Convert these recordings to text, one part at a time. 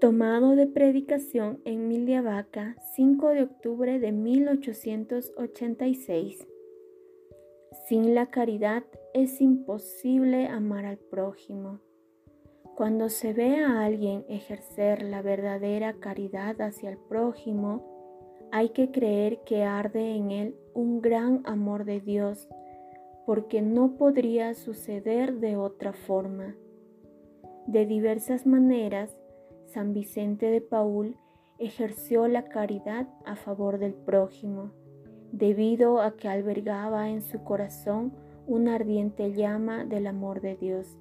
Tomado de predicación en Miliavaca, 5 de octubre de 1886. Sin la caridad es imposible amar al prójimo. Cuando se ve a alguien ejercer la verdadera caridad hacia el prójimo, hay que creer que arde en él un gran amor de Dios, porque no podría suceder de otra forma. De diversas maneras, San Vicente de Paul ejerció la caridad a favor del prójimo, debido a que albergaba en su corazón una ardiente llama del amor de Dios.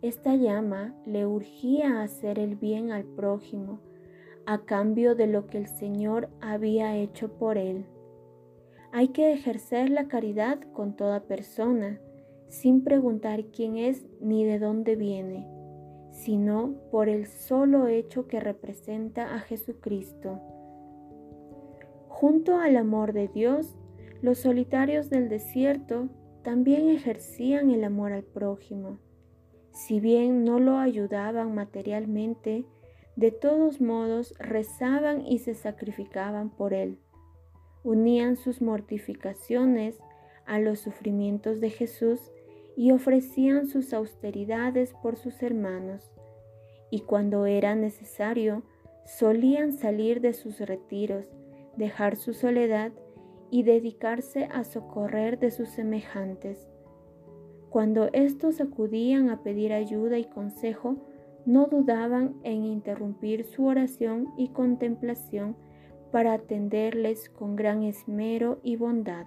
Esta llama le urgía a hacer el bien al prójimo, a cambio de lo que el Señor había hecho por él. Hay que ejercer la caridad con toda persona, sin preguntar quién es ni de dónde viene sino por el solo hecho que representa a Jesucristo. Junto al amor de Dios, los solitarios del desierto también ejercían el amor al prójimo. Si bien no lo ayudaban materialmente, de todos modos rezaban y se sacrificaban por él. Unían sus mortificaciones a los sufrimientos de Jesús y ofrecían sus austeridades por sus hermanos, y cuando era necesario, solían salir de sus retiros, dejar su soledad y dedicarse a socorrer de sus semejantes. Cuando éstos acudían a pedir ayuda y consejo, no dudaban en interrumpir su oración y contemplación para atenderles con gran esmero y bondad.